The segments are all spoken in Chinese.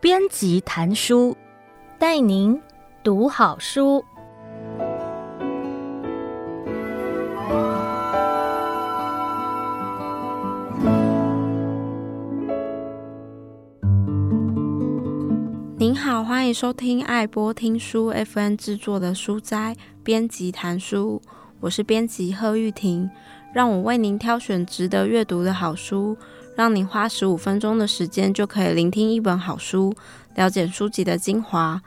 编辑谈书，带您读好书。您好，欢迎收听爱播听书 FM 制作的书斋编辑谈书，我是编辑贺玉婷，让我为您挑选值得阅读的好书。让您花十五分钟的时间就可以聆听一本好书，了解书籍的精华。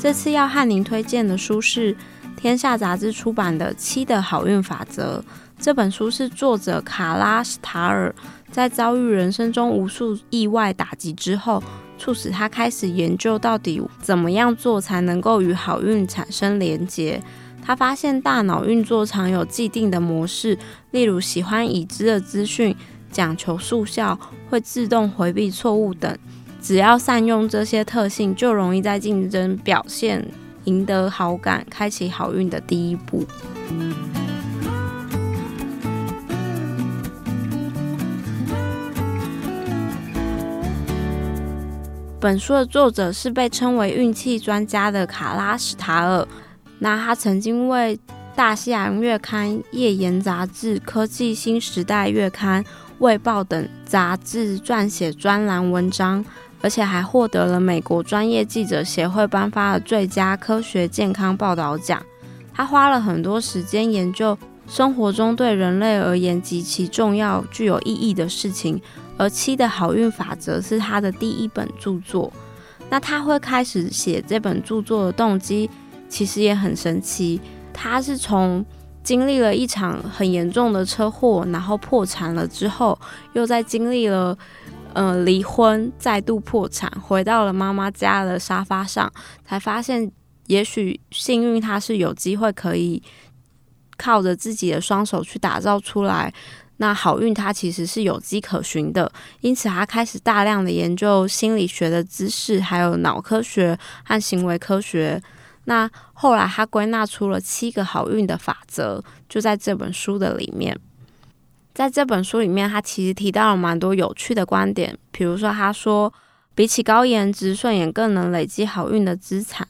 这次要和您推荐的书是天下杂志出版的《七的好运法则》。这本书是作者卡拉史塔尔在遭遇人生中无数意外打击之后，促使他开始研究到底怎么样做才能够与好运产生连结。他发现大脑运作常有既定的模式，例如喜欢已知的资讯、讲求速效、会自动回避错误等。只要善用这些特性，就容易在竞争表现赢得好感，开启好运的第一步。本书的作者是被称为运气专家的卡拉史塔尔。那他曾经为《大西洋月刊》、《页岩杂志》、《科技新时代月刊》、《卫报》等杂志撰写专栏文章，而且还获得了美国专业记者协会颁发的最佳科学健康报道奖。他花了很多时间研究生活中对人类而言极其重要、具有意义的事情，而《七的好运法则》是他的第一本著作。那他会开始写这本著作的动机，其实也很神奇，他是从经历了一场很严重的车祸，然后破产了之后，又在经历了呃离婚，再度破产，回到了妈妈家的沙发上，才发现也许幸运他是有机会可以靠着自己的双手去打造出来，那好运它其实是有迹可循的，因此他开始大量的研究心理学的知识，还有脑科学和行为科学。那后来，他归纳出了七个好运的法则，就在这本书的里面。在这本书里面，他其实提到了蛮多有趣的观点，比如说，他说，比起高颜值，顺眼更能累积好运的资产。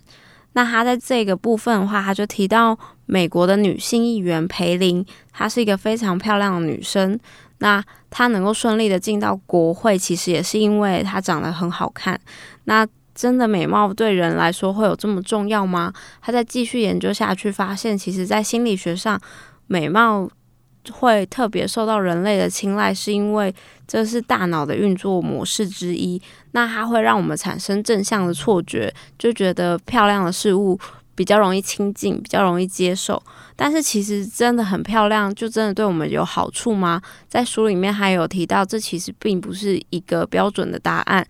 那他在这个部分的话，他就提到美国的女性议员培林，她是一个非常漂亮的女生。那她能够顺利的进到国会，其实也是因为她长得很好看。那真的美貌对人来说会有这么重要吗？他在继续研究下去，发现其实，在心理学上，美貌会特别受到人类的青睐，是因为这是大脑的运作模式之一。那它会让我们产生正向的错觉，就觉得漂亮的事物比较容易亲近，比较容易接受。但是其实真的很漂亮，就真的对我们有好处吗？在书里面还有提到，这其实并不是一个标准的答案。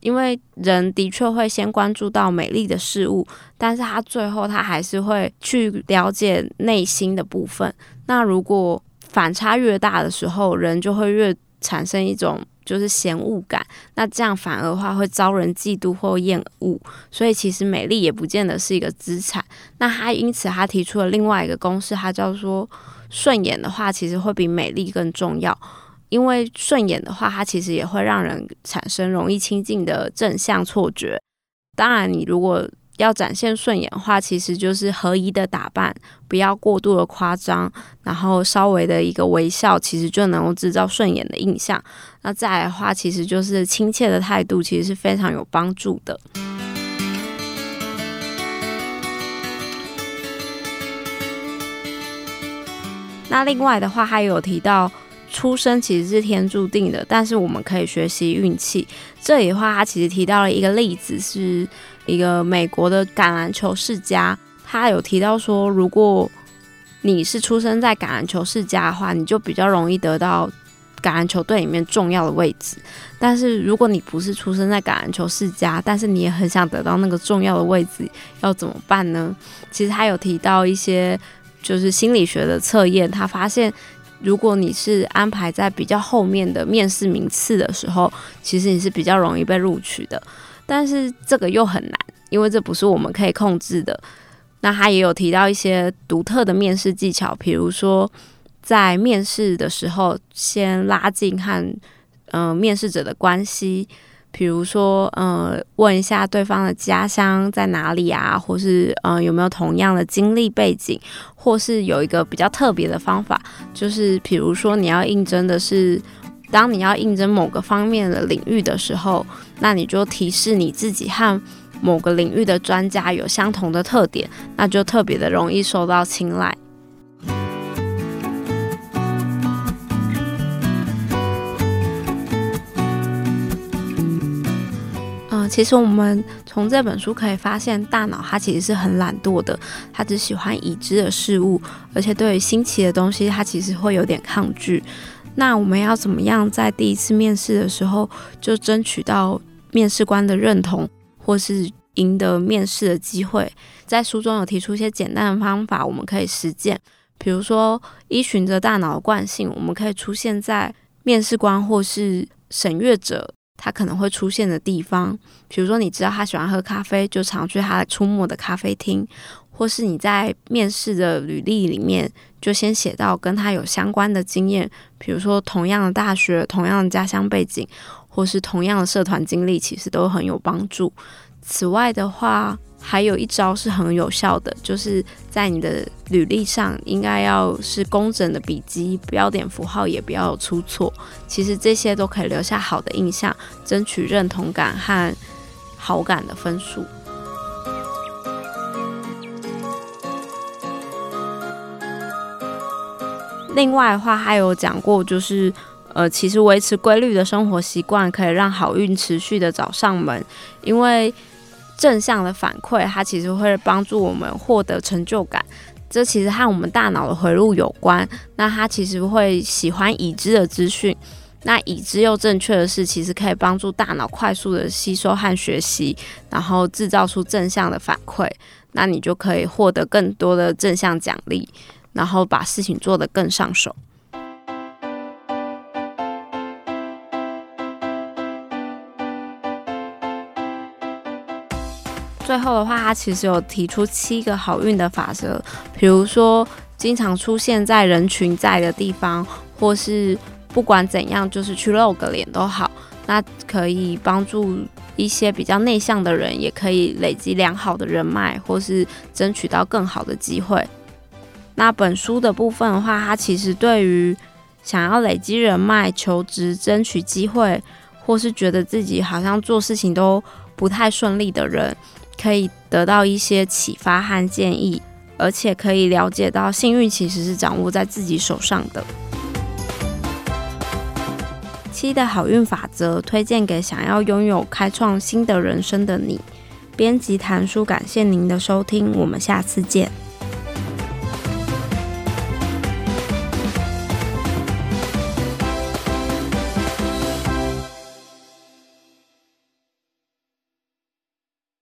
因为人的确会先关注到美丽的事物，但是他最后他还是会去了解内心的部分。那如果反差越大的时候，人就会越产生一种就是嫌恶感。那这样反而的话会遭人嫉妒或厌恶。所以其实美丽也不见得是一个资产。那他因此他提出了另外一个公式，他叫做顺眼的话，其实会比美丽更重要。因为顺眼的话，它其实也会让人产生容易亲近的正向错觉。当然，你如果要展现顺眼的话，其实就是合宜的打扮，不要过度的夸张，然后稍微的一个微笑，其实就能够制造顺眼的印象。那再来的话，其实就是亲切的态度，其实是非常有帮助的。那另外的话，还有提到。出生其实是天注定的，但是我们可以学习运气。这里的话，他其实提到了一个例子，是一个美国的橄榄球世家。他有提到说，如果你是出生在橄榄球世家的话，你就比较容易得到橄榄球队里面重要的位置。但是如果你不是出生在橄榄球世家，但是你也很想得到那个重要的位置，要怎么办呢？其实他有提到一些就是心理学的测验，他发现。如果你是安排在比较后面的面试名次的时候，其实你是比较容易被录取的。但是这个又很难，因为这不是我们可以控制的。那他也有提到一些独特的面试技巧，比如说在面试的时候，先拉近和嗯、面试者的关系，比如说呃问一下对方的家乡在哪里啊，或是呃有没有同样的经历背景，或是有一个比较特别的方法，就是比如说你要应征的是，当你要应征某个方面的领域的时候，那你就提示你自己和某个领域的专家有相同的特点，那就特别的容易受到青睐。其实我们从这本书可以发现，大脑它其实是很懒惰的，它只喜欢已知的事物，而且对于新奇的东西，它其实会有点抗拒。那我们要怎么样在第一次面试的时候就争取到面试官的认同？或是赢得面试的机会，在书中有提出一些简单的方法，我们可以实践。比如说，依循着大脑的惯性，我们可以出现在面试官或是审阅者他可能会出现的地方。比如说，你知道他喜欢喝咖啡，就常去他出没的咖啡厅；或是你在面试的履历里面，就先写到跟他有相关的经验，比如说同样的大学、同样的家乡背景。或是同样的社团经历，其实都很有帮助。此外的话，还有一招是很有效的，就是在你的履历上应该要是工整的笔迹，标点符号也不要有出错。其实这些都可以留下好的印象，争取认同感和好感的分数。另外的话，还有讲过就是。呃，其实维持规律的生活习惯可以让好运持续的找上门，因为正向的反馈，它其实会帮助我们获得成就感。这其实和我们大脑的回路有关。那它其实会喜欢已知的资讯，那已知又正确的事，其实可以帮助大脑快速的吸收和学习，然后制造出正向的反馈。那你就可以获得更多的正向奖励，然后把事情做得更上手。最后的话，他其实有提出七个好运的法则，比如说经常出现在人群在的地方，或是不管怎样，就是去露个脸都好，那可以帮助一些比较内向的人，也可以累积良好的人脉，或是争取到更好的机会。那本书的部分的话，它其实对于想要累积人脉、求职、争取机会，或是觉得自己好像做事情都不太顺利的人，可以得到一些启发和建议，而且可以了解到幸运其实是掌握在自己手上的。七的好运法则推荐给想要拥有开创新的人生的你。编辑谭叔，感谢您的收听，我们下次见。